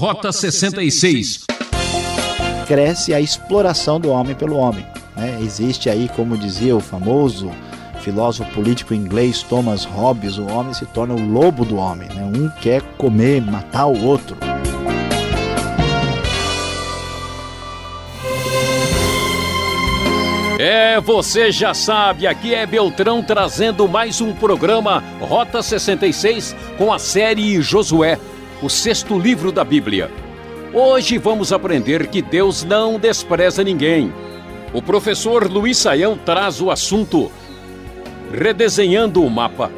Rota 66. Cresce a exploração do homem pelo homem. Né? Existe aí, como dizia o famoso filósofo político inglês Thomas Hobbes, o homem se torna o lobo do homem. Né? Um quer comer, matar o outro. É, você já sabe, aqui é Beltrão trazendo mais um programa Rota 66 com a série Josué o sexto livro da Bíblia. Hoje vamos aprender que Deus não despreza ninguém. O professor Luiz Saião traz o assunto Redesenhando o mapa.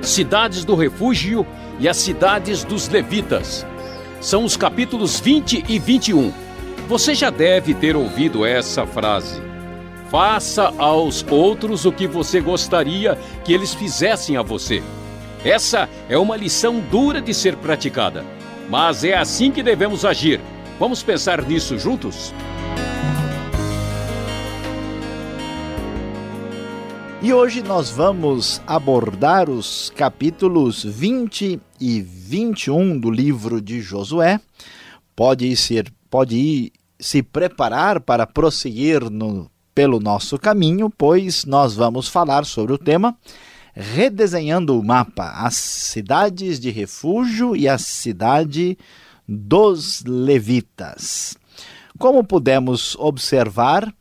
Cidades do refúgio e as cidades dos levitas. São os capítulos 20 e 21. Você já deve ter ouvido essa frase. Faça aos outros o que você gostaria que eles fizessem a você. Essa é uma lição dura de ser praticada, mas é assim que devemos agir. Vamos pensar nisso juntos? E hoje nós vamos abordar os capítulos 20 e 21 do livro de Josué. Pode ser, pode ir se preparar para prosseguir no, pelo nosso caminho, pois nós vamos falar sobre o tema redesenhando o mapa, as cidades de refúgio e a cidade dos levitas. Como pudemos observar,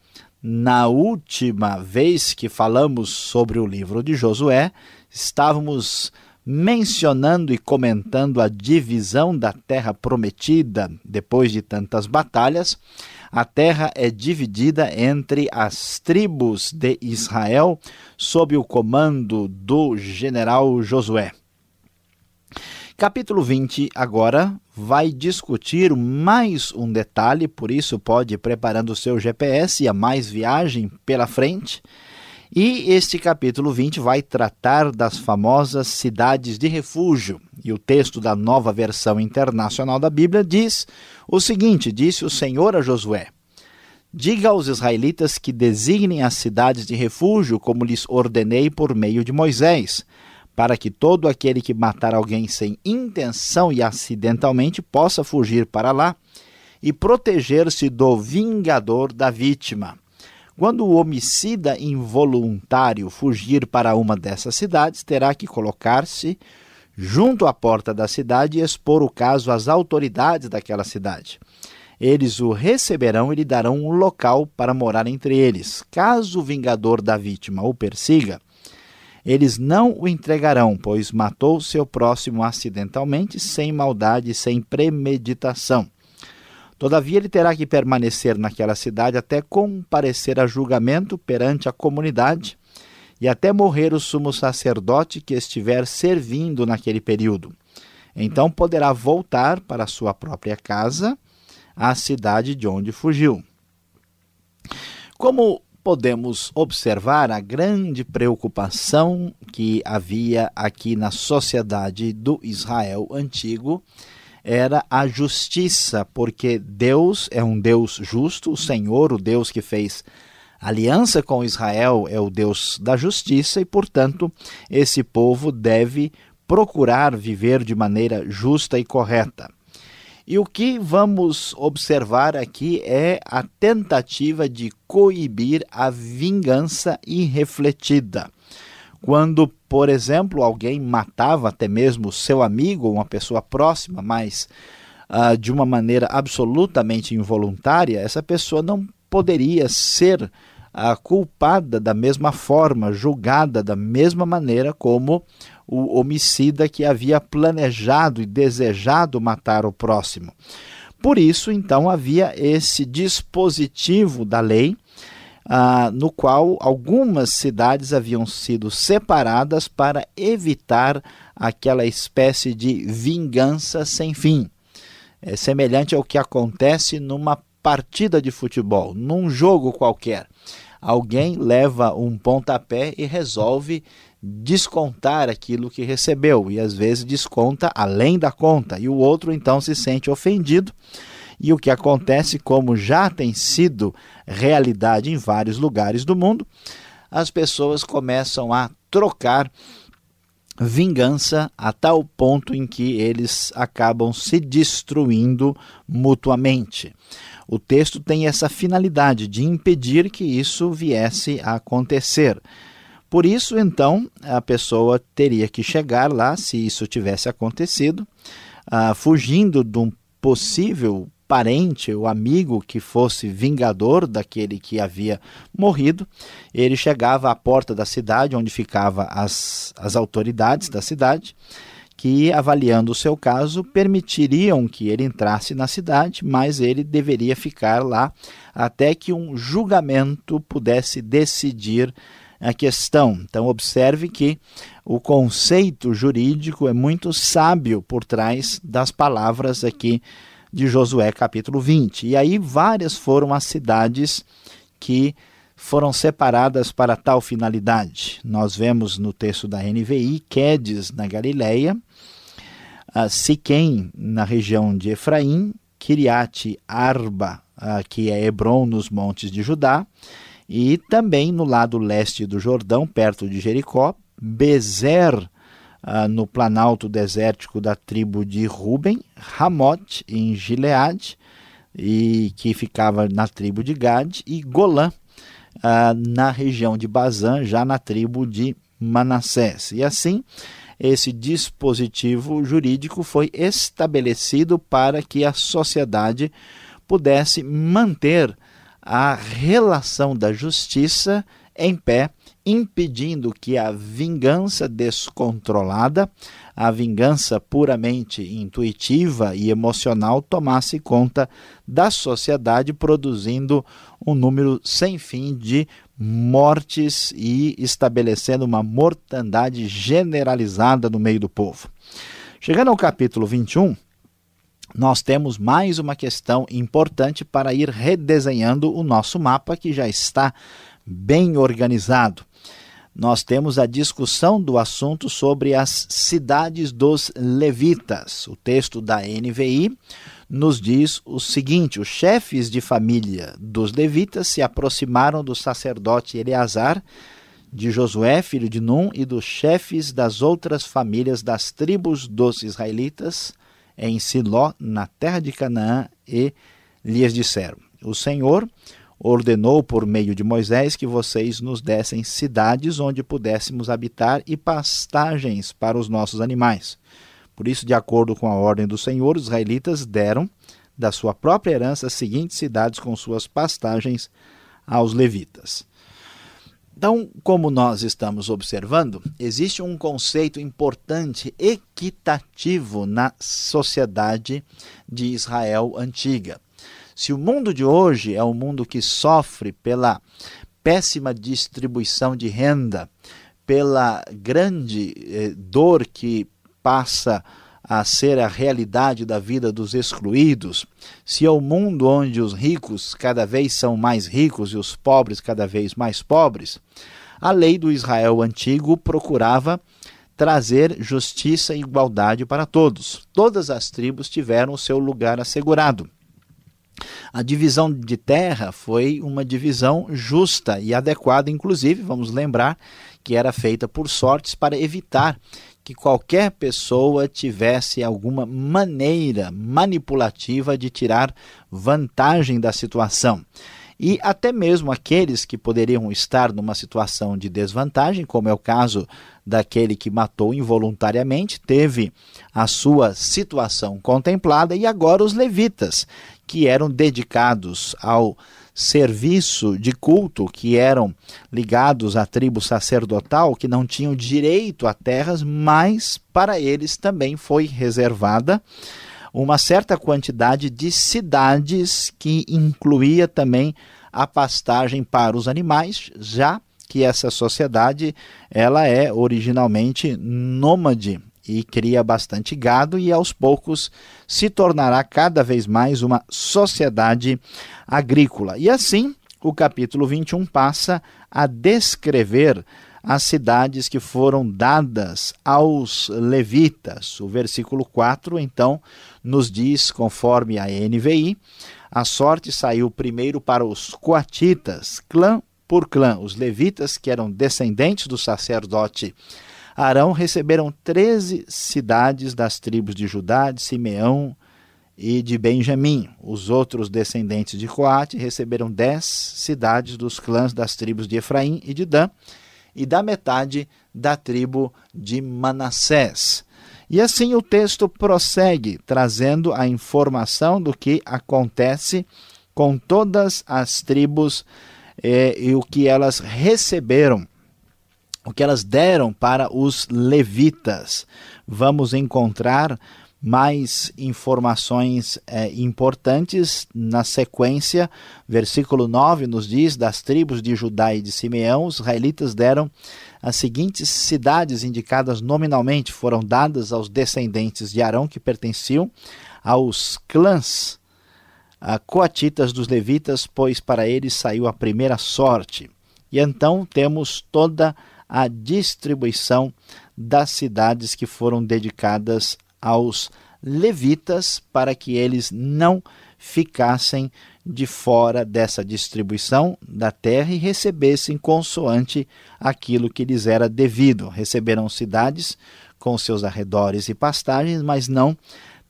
na última vez que falamos sobre o livro de Josué, estávamos mencionando e comentando a divisão da terra prometida depois de tantas batalhas a terra é dividida entre as tribos de Israel sob o comando do general Josué. Capítulo 20 agora vai discutir mais um detalhe, por isso pode ir preparando o seu GPS e a mais viagem pela frente. E este capítulo 20 vai tratar das famosas cidades de refúgio. E o texto da nova versão internacional da Bíblia diz o seguinte: Disse o Senhor a Josué: Diga aos israelitas que designem as cidades de refúgio, como lhes ordenei por meio de Moisés, para que todo aquele que matar alguém sem intenção e acidentalmente possa fugir para lá e proteger-se do vingador da vítima. Quando o homicida involuntário fugir para uma dessas cidades, terá que colocar-se junto à porta da cidade e expor o caso às autoridades daquela cidade. Eles o receberão e lhe darão um local para morar entre eles. Caso o vingador da vítima o persiga, eles não o entregarão, pois matou seu próximo acidentalmente, sem maldade, sem premeditação. Todavia, ele terá que permanecer naquela cidade até comparecer a julgamento perante a comunidade e até morrer o sumo sacerdote que estiver servindo naquele período. Então poderá voltar para sua própria casa, à cidade de onde fugiu. Como podemos observar a grande preocupação que havia aqui na sociedade do Israel antigo era a justiça, porque Deus é um Deus justo, o Senhor, o Deus que fez aliança com Israel, é o Deus da justiça e, portanto, esse povo deve procurar viver de maneira justa e correta. E o que vamos observar aqui é a tentativa de coibir a vingança irrefletida. Quando, por exemplo, alguém matava até mesmo seu amigo ou uma pessoa próxima, mas uh, de uma maneira absolutamente involuntária, essa pessoa não poderia ser uh, culpada da mesma forma, julgada da mesma maneira como o homicida que havia planejado e desejado matar o próximo. Por isso, então, havia esse dispositivo da lei ah, no qual algumas cidades haviam sido separadas para evitar aquela espécie de vingança sem fim. É semelhante ao que acontece numa partida de futebol, num jogo qualquer. Alguém leva um pontapé e resolve descontar aquilo que recebeu, e às vezes desconta além da conta, e o outro então se sente ofendido e o que acontece, como já tem sido realidade em vários lugares do mundo, as pessoas começam a trocar vingança a tal ponto em que eles acabam se destruindo mutuamente. O texto tem essa finalidade de impedir que isso viesse a acontecer. Por isso, então, a pessoa teria que chegar lá, se isso tivesse acontecido, uh, fugindo de um possível parente ou amigo que fosse vingador daquele que havia morrido. Ele chegava à porta da cidade, onde ficavam as, as autoridades da cidade, que, avaliando o seu caso, permitiriam que ele entrasse na cidade, mas ele deveria ficar lá até que um julgamento pudesse decidir a questão. Então, observe que o conceito jurídico é muito sábio por trás das palavras aqui de Josué, capítulo 20. E aí, várias foram as cidades que foram separadas para tal finalidade. Nós vemos no texto da NVI Quedes, na Galileia, Siquém, na região de Efraim, Kiriat Arba, que é Hebron, nos montes de Judá, e também no lado leste do Jordão, perto de Jericó, Bezer, uh, no planalto desértico da tribo de Ruben, Ramote, em Gileade, e que ficava na tribo de Gad, e Golã, uh, na região de Bazã, já na tribo de Manassés. E assim, esse dispositivo jurídico foi estabelecido para que a sociedade pudesse manter a relação da justiça em pé, impedindo que a vingança descontrolada, a vingança puramente intuitiva e emocional tomasse conta da sociedade, produzindo um número sem fim de mortes e estabelecendo uma mortandade generalizada no meio do povo. Chegando ao capítulo 21, nós temos mais uma questão importante para ir redesenhando o nosso mapa que já está bem organizado. Nós temos a discussão do assunto sobre as cidades dos levitas. O texto da NVI nos diz o seguinte: os chefes de família dos levitas se aproximaram do sacerdote Eleazar, de Josué, filho de Num, e dos chefes das outras famílias das tribos dos israelitas em Siló, na terra de Canaã, e lhes disseram: O Senhor ordenou por meio de Moisés que vocês nos dessem cidades onde pudéssemos habitar e pastagens para os nossos animais. Por isso, de acordo com a ordem do Senhor, os israelitas deram da sua própria herança as seguintes cidades com suas pastagens aos levitas. Então, como nós estamos observando, existe um conceito importante equitativo na sociedade de Israel antiga. Se o mundo de hoje é um mundo que sofre pela péssima distribuição de renda, pela grande eh, dor que passa a ser a realidade da vida dos excluídos, se é o um mundo onde os ricos cada vez são mais ricos e os pobres cada vez mais pobres, a lei do Israel antigo procurava trazer justiça e igualdade para todos. Todas as tribos tiveram o seu lugar assegurado. A divisão de terra foi uma divisão justa e adequada, inclusive, vamos lembrar que era feita por sortes para evitar que qualquer pessoa tivesse alguma maneira manipulativa de tirar vantagem da situação. E até mesmo aqueles que poderiam estar numa situação de desvantagem, como é o caso daquele que matou involuntariamente, teve a sua situação contemplada, e agora os levitas, que eram dedicados ao serviço de culto, que eram ligados à tribo sacerdotal, que não tinham direito a terras, mas para eles também foi reservada uma certa quantidade de cidades que incluía também a pastagem para os animais, já que essa sociedade ela é originalmente nômade e cria bastante gado e aos poucos se tornará cada vez mais uma sociedade agrícola. E assim, o capítulo 21 passa a descrever as cidades que foram dadas aos levitas. O versículo 4, então, nos diz, conforme a NVI, a sorte saiu primeiro para os coatitas, clã por clã. Os levitas, que eram descendentes do sacerdote Arão receberam 13 cidades das tribos de Judá, de Simeão e de Benjamim. Os outros descendentes de Coate receberam 10 cidades dos clãs das tribos de Efraim e de Dan e da metade da tribo de Manassés. E assim o texto prossegue, trazendo a informação do que acontece com todas as tribos eh, e o que elas receberam, o que elas deram para os levitas. Vamos encontrar mais informações é, importantes na sequência. Versículo 9 nos diz: Das tribos de Judá e de Simeão, os israelitas deram as seguintes cidades indicadas nominalmente, foram dadas aos descendentes de Arão, que pertenciam aos clãs a coatitas dos levitas, pois para eles saiu a primeira sorte. E então temos toda a distribuição das cidades que foram dedicadas aos levitas para que eles não ficassem de fora dessa distribuição da terra e recebessem consoante aquilo que lhes era devido. Receberam cidades com seus arredores e pastagens, mas não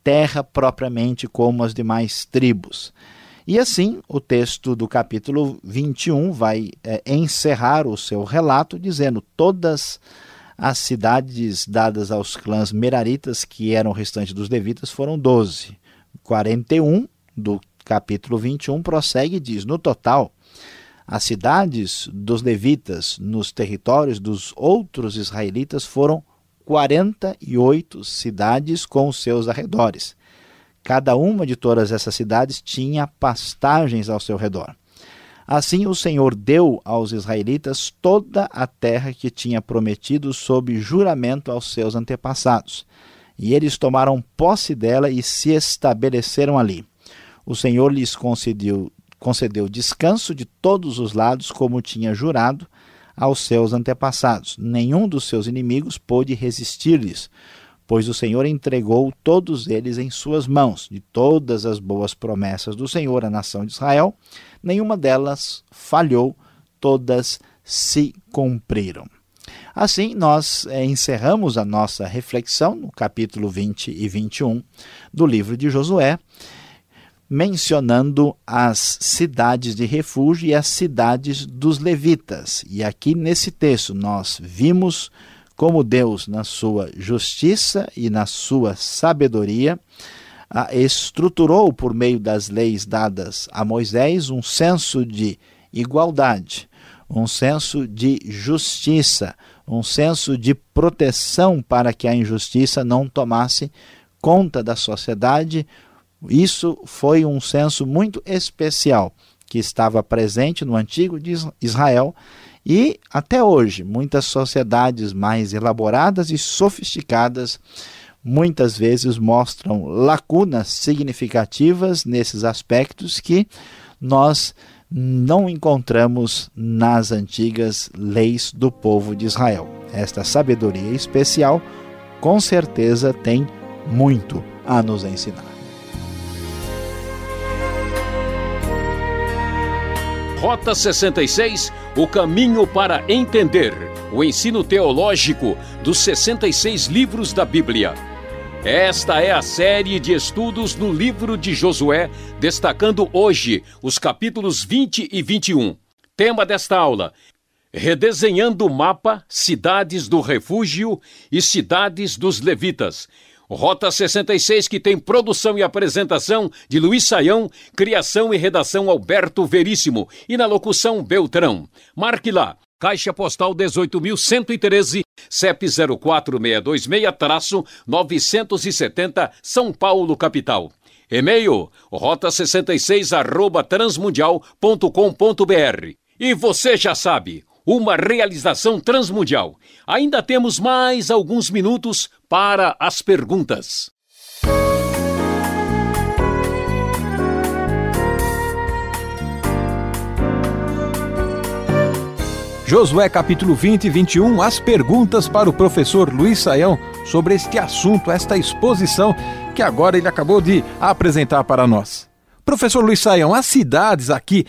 terra propriamente como as demais tribos. E assim, o texto do capítulo 21 vai é, encerrar o seu relato dizendo: Todas as cidades dadas aos clãs meraritas, que eram o restante dos levitas, foram 12. 41 do capítulo 21 prossegue e diz: No total, as cidades dos levitas nos territórios dos outros israelitas foram 48 cidades com seus arredores. Cada uma de todas essas cidades tinha pastagens ao seu redor. Assim o Senhor deu aos israelitas toda a terra que tinha prometido sob juramento aos seus antepassados. E eles tomaram posse dela e se estabeleceram ali. O Senhor lhes concedeu, concedeu descanso de todos os lados, como tinha jurado aos seus antepassados. Nenhum dos seus inimigos pôde resistir-lhes, pois o Senhor entregou todos eles em suas mãos. De todas as boas promessas do Senhor à nação de Israel, nenhuma delas falhou, todas se cumpriram. Assim, nós é, encerramos a nossa reflexão no capítulo 20 e 21 do livro de Josué, mencionando as cidades de refúgio e as cidades dos levitas. E aqui nesse texto nós vimos como Deus, na sua justiça e na sua sabedoria, estruturou por meio das leis dadas a Moisés um senso de igualdade, um senso de justiça, um senso de proteção para que a injustiça não tomasse conta da sociedade. Isso foi um senso muito especial que estava presente no antigo Israel e até hoje muitas sociedades mais elaboradas e sofisticadas muitas vezes mostram lacunas significativas nesses aspectos que nós não encontramos nas antigas leis do povo de Israel. Esta sabedoria especial, com certeza, tem muito a nos ensinar. Rota 66 O caminho para entender o ensino teológico dos 66 livros da Bíblia. Esta é a série de estudos no livro de Josué, destacando hoje os capítulos 20 e 21. Tema desta aula: Redesenhando o mapa, cidades do refúgio e cidades dos levitas. Rota 66, que tem produção e apresentação de Luiz Saião, criação e redação Alberto Veríssimo e na locução Beltrão. Marque lá, Caixa Postal 18.113, CEP 04626-970, São Paulo, capital. E-mail, rota66 arroba transmundial.com.br. E você já sabe, uma realização transmundial. Ainda temos mais alguns minutos para as perguntas. Josué capítulo 20 e 21, as perguntas para o professor Luiz Saião sobre este assunto, esta exposição que agora ele acabou de apresentar para nós. Professor Luiz Saião, as cidades aqui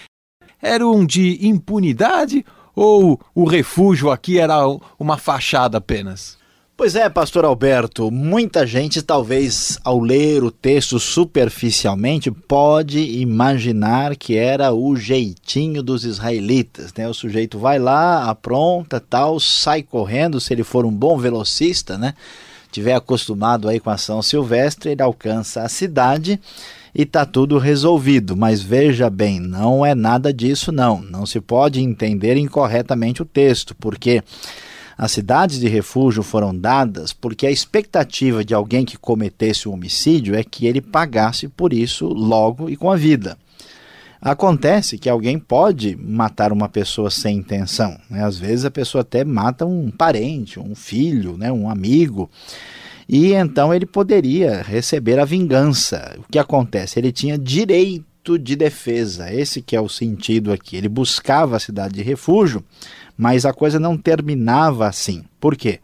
eram de impunidade ou o refúgio aqui era uma fachada apenas? Pois é, pastor Alberto, muita gente talvez ao ler o texto superficialmente pode imaginar que era o jeitinho dos israelitas, né? O sujeito vai lá, apronta, tal, sai correndo, se ele for um bom velocista, né? Tiver acostumado aí com a ação silvestre, ele alcança a cidade e está tudo resolvido. Mas veja bem, não é nada disso não. Não se pode entender incorretamente o texto, porque as cidades de refúgio foram dadas porque a expectativa de alguém que cometesse um homicídio é que ele pagasse por isso logo e com a vida. Acontece que alguém pode matar uma pessoa sem intenção. Né? Às vezes a pessoa até mata um parente, um filho, né? um amigo. E então ele poderia receber a vingança. O que acontece? Ele tinha direito de defesa. Esse que é o sentido aqui. Ele buscava a cidade de refúgio mas a coisa não terminava assim. Por quê?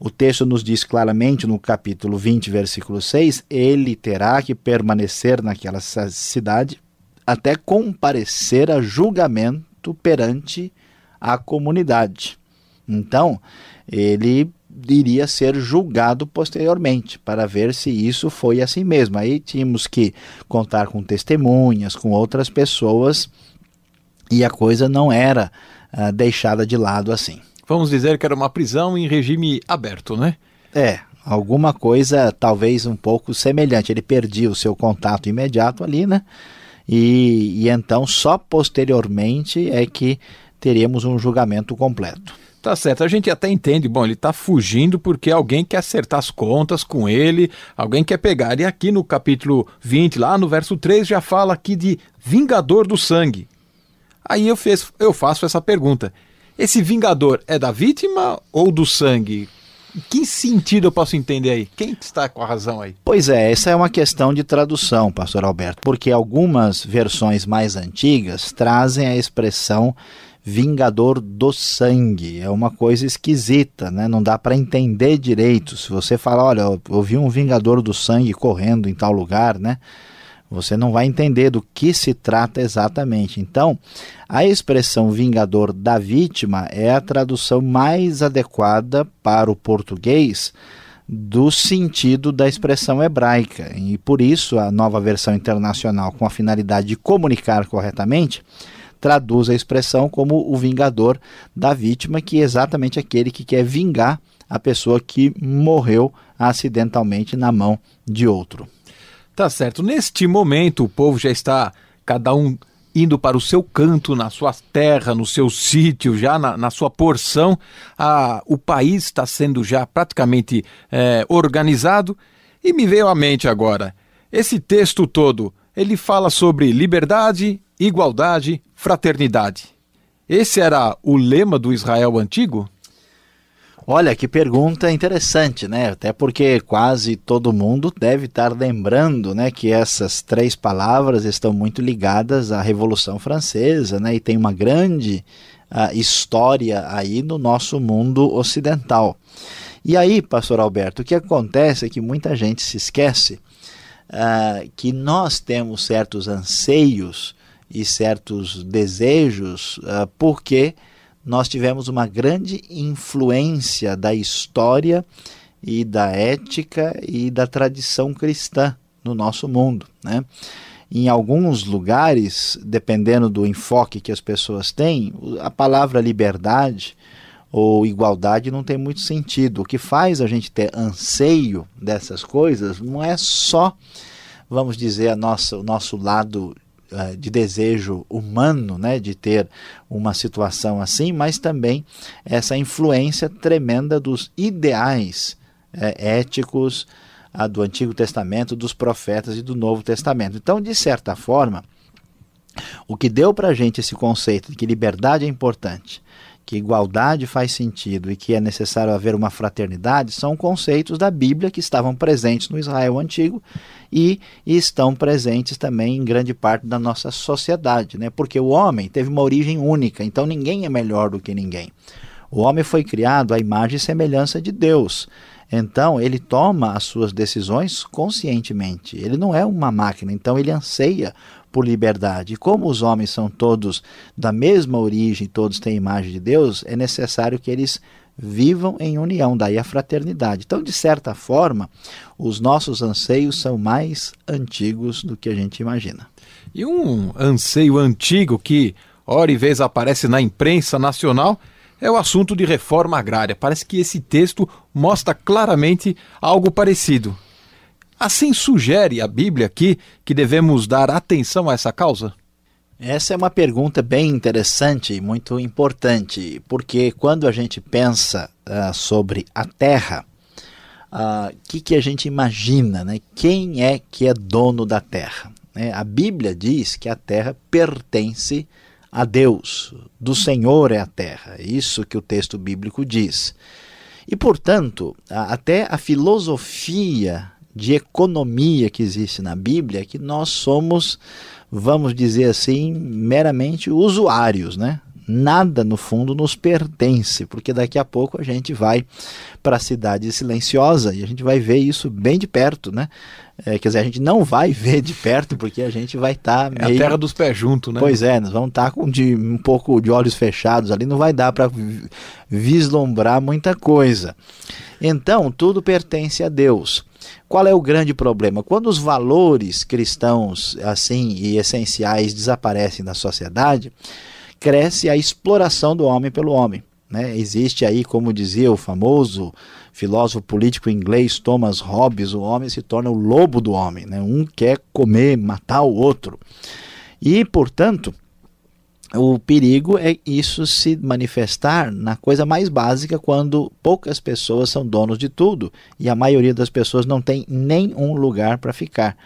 O texto nos diz claramente no capítulo 20, versículo 6, ele terá que permanecer naquela cidade até comparecer a julgamento perante a comunidade. Então, ele iria ser julgado posteriormente para ver se isso foi assim mesmo. Aí tínhamos que contar com testemunhas, com outras pessoas, e a coisa não era uh, deixada de lado assim. Vamos dizer que era uma prisão em regime aberto, né? É, alguma coisa talvez um pouco semelhante. Ele perdia o seu contato imediato ali, né? E, e então só posteriormente é que teríamos um julgamento completo. Tá certo, a gente até entende, bom, ele está fugindo porque alguém quer acertar as contas com ele, alguém quer pegar. E aqui no capítulo 20, lá no verso 3, já fala aqui de vingador do sangue. Aí eu, eu faço essa pergunta: esse vingador é da vítima ou do sangue? Que sentido eu posso entender aí? Quem está com a razão aí? Pois é, essa é uma questão de tradução, pastor Alberto, porque algumas versões mais antigas trazem a expressão vingador do sangue. É uma coisa esquisita, né? Não dá para entender direito. Se você fala, olha, eu vi um vingador do sangue correndo em tal lugar, né? Você não vai entender do que se trata exatamente. Então, a expressão vingador da vítima é a tradução mais adequada para o português do sentido da expressão hebraica. E por isso, a nova versão internacional, com a finalidade de comunicar corretamente, traduz a expressão como o vingador da vítima, que é exatamente aquele que quer vingar a pessoa que morreu acidentalmente na mão de outro. Tá certo. Neste momento, o povo já está, cada um indo para o seu canto, na sua terra, no seu sítio, já na, na sua porção. A, o país está sendo já praticamente é, organizado. E me veio à mente agora, esse texto todo, ele fala sobre liberdade, igualdade, fraternidade. Esse era o lema do Israel antigo? Olha, que pergunta interessante, né? Até porque quase todo mundo deve estar lembrando, né, que essas três palavras estão muito ligadas à Revolução Francesa, né? E tem uma grande uh, história aí no nosso mundo ocidental. E aí, pastor Alberto, o que acontece é que muita gente se esquece uh, que nós temos certos anseios e certos desejos uh, porque nós tivemos uma grande influência da história e da ética e da tradição cristã no nosso mundo. Né? Em alguns lugares, dependendo do enfoque que as pessoas têm, a palavra liberdade ou igualdade não tem muito sentido. O que faz a gente ter anseio dessas coisas não é só, vamos dizer, a nossa, o nosso lado de desejo humano, né, de ter uma situação assim, mas também essa influência tremenda dos ideais é, éticos a, do Antigo Testamento, dos profetas e do Novo Testamento. Então, de certa forma, o que deu para a gente esse conceito de que liberdade é importante, que igualdade faz sentido e que é necessário haver uma fraternidade são conceitos da Bíblia que estavam presentes no Israel antigo e estão presentes também em grande parte da nossa sociedade, né? Porque o homem teve uma origem única, então ninguém é melhor do que ninguém. O homem foi criado à imagem e semelhança de Deus. Então, ele toma as suas decisões conscientemente. Ele não é uma máquina, então ele anseia por liberdade. Como os homens são todos da mesma origem, todos têm a imagem de Deus, é necessário que eles vivam em união, daí a fraternidade. Então, de certa forma, os nossos anseios são mais antigos do que a gente imagina. E um anseio antigo que, hora e vez, aparece na imprensa nacional é o assunto de reforma agrária. Parece que esse texto mostra claramente algo parecido. Assim sugere a Bíblia aqui que devemos dar atenção a essa causa? Essa é uma pergunta bem interessante e muito importante, porque quando a gente pensa uh, sobre a Terra, o uh, ah, que, que a gente imagina? Né? Quem é que é dono da Terra? Né? A Bíblia diz que a Terra pertence a Deus, do Senhor é a Terra, é isso que o texto bíblico diz. E, portanto, até a filosofia de economia que existe na Bíblia que nós somos vamos dizer assim, meramente usuários, né? Nada no fundo nos pertence, porque daqui a pouco a gente vai para a cidade silenciosa e a gente vai ver isso bem de perto, né? É, quer dizer, a gente não vai ver de perto porque a gente vai estar. Tá meio... É a terra dos pés junto, né? Pois é, nós vamos estar tá com de, um pouco de olhos fechados ali, não vai dar para vislumbrar muita coisa. Então, tudo pertence a Deus. Qual é o grande problema? Quando os valores cristãos assim e essenciais desaparecem da sociedade, cresce a exploração do homem pelo homem. Né? Existe aí, como dizia o famoso filósofo político inglês Thomas Hobbes, o homem se torna o lobo do homem. Né? Um quer comer, matar o outro. E, portanto, o perigo é isso se manifestar na coisa mais básica quando poucas pessoas são donos de tudo e a maioria das pessoas não tem nenhum lugar para ficar.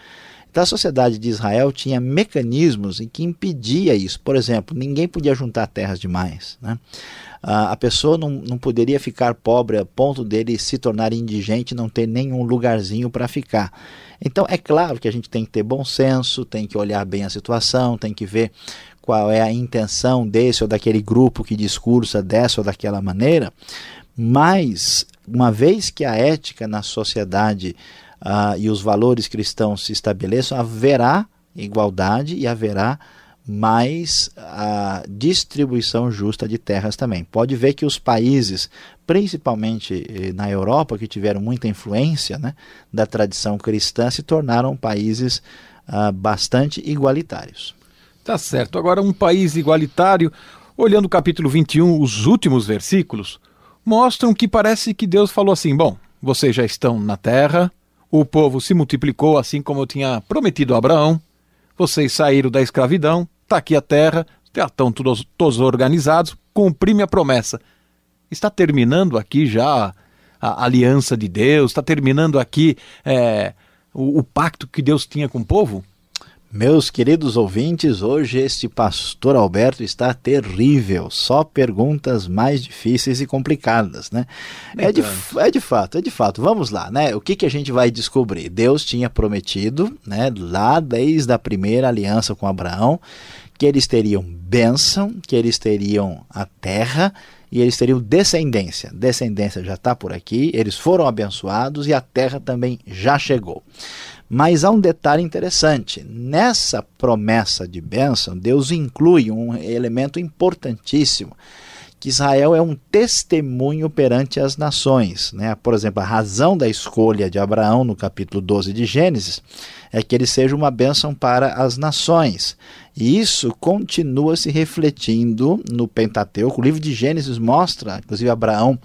Então a sociedade de Israel tinha mecanismos em que impedia isso. Por exemplo, ninguém podia juntar terras demais. Né? a pessoa não, não poderia ficar pobre a ponto dele se tornar indigente não ter nenhum lugarzinho para ficar. Então é claro que a gente tem que ter bom senso, tem que olhar bem a situação, tem que ver qual é a intenção desse ou daquele grupo que discursa dessa ou daquela maneira, mas uma vez que a ética na sociedade uh, e os valores cristãos se estabeleçam, haverá igualdade e haverá mais a distribuição justa de terras também. Pode ver que os países, principalmente eh, na Europa, que tiveram muita influência né, da tradição cristã, se tornaram países uh, bastante igualitários. Tá certo. Agora, um país igualitário, olhando o capítulo 21, os últimos versículos, mostram que parece que Deus falou assim: bom, vocês já estão na terra, o povo se multiplicou assim como eu tinha prometido a Abraão, vocês saíram da escravidão, está aqui a terra, já estão todos, todos organizados, cumpri minha promessa. Está terminando aqui já a aliança de Deus, está terminando aqui é, o, o pacto que Deus tinha com o povo? Meus queridos ouvintes, hoje este pastor Alberto está terrível, só perguntas mais difíceis e complicadas, né? É de, é de fato, é de fato. Vamos lá, né? O que, que a gente vai descobrir? Deus tinha prometido, né, lá desde a primeira aliança com Abraão, que eles teriam bênção, que eles teriam a terra e eles teriam descendência. Descendência já está por aqui, eles foram abençoados e a terra também já chegou. Mas há um detalhe interessante: nessa promessa de bênção, Deus inclui um elemento importantíssimo. Que Israel é um testemunho perante as nações. Né? Por exemplo, a razão da escolha de Abraão no capítulo 12 de Gênesis é que ele seja uma bênção para as nações. E isso continua se refletindo no Pentateuco. O livro de Gênesis mostra, inclusive, Abraão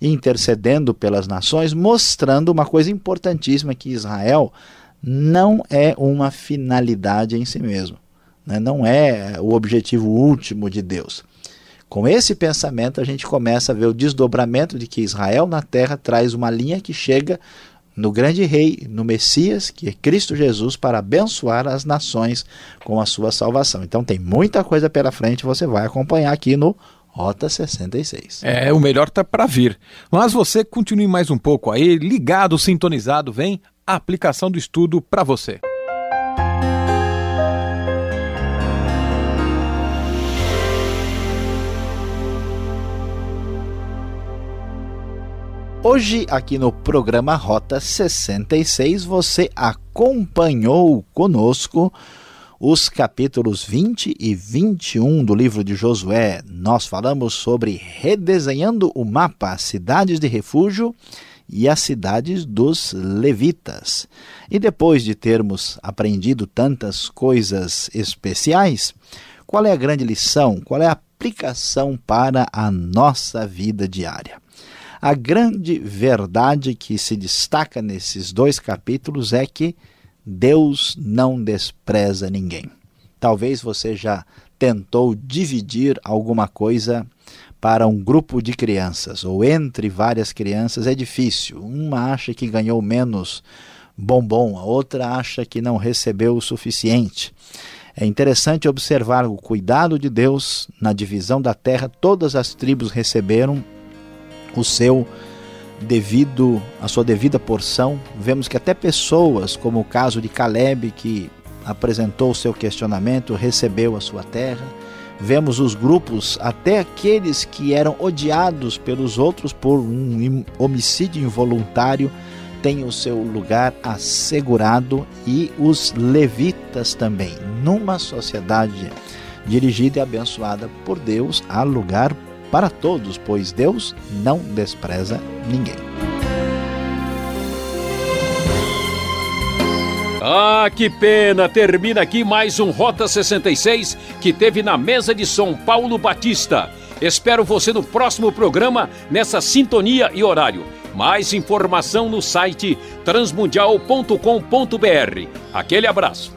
intercedendo pelas nações, mostrando uma coisa importantíssima que Israel não é uma finalidade em si mesmo, né? não é o objetivo último de Deus. Com esse pensamento, a gente começa a ver o desdobramento de que Israel na terra traz uma linha que chega no grande rei, no Messias, que é Cristo Jesus, para abençoar as nações com a sua salvação. Então tem muita coisa pela frente, você vai acompanhar aqui no Rota 66. É, o melhor está para vir. Mas você continue mais um pouco aí, ligado, sintonizado, vem a aplicação do estudo para você. Hoje, aqui no programa Rota 66, você acompanhou conosco os capítulos 20 e 21 do livro de Josué. Nós falamos sobre redesenhando o mapa, cidades de refúgio e as cidades dos levitas. E depois de termos aprendido tantas coisas especiais, qual é a grande lição? Qual é a aplicação para a nossa vida diária? A grande verdade que se destaca nesses dois capítulos é que Deus não despreza ninguém. Talvez você já tentou dividir alguma coisa para um grupo de crianças ou entre várias crianças é difícil. Uma acha que ganhou menos bombom, a outra acha que não recebeu o suficiente. É interessante observar o cuidado de Deus na divisão da terra. Todas as tribos receberam o seu devido a sua devida porção. Vemos que até pessoas, como o caso de Caleb, que apresentou o seu questionamento, recebeu a sua terra. Vemos os grupos, até aqueles que eram odiados pelos outros por um homicídio involuntário, têm o seu lugar assegurado e os levitas também. Numa sociedade dirigida e abençoada por Deus, há lugar para todos, pois Deus não despreza ninguém. Ah, que pena! Termina aqui mais um Rota 66 que teve na mesa de São Paulo Batista. Espero você no próximo programa, nessa sintonia e horário. Mais informação no site transmundial.com.br. Aquele abraço.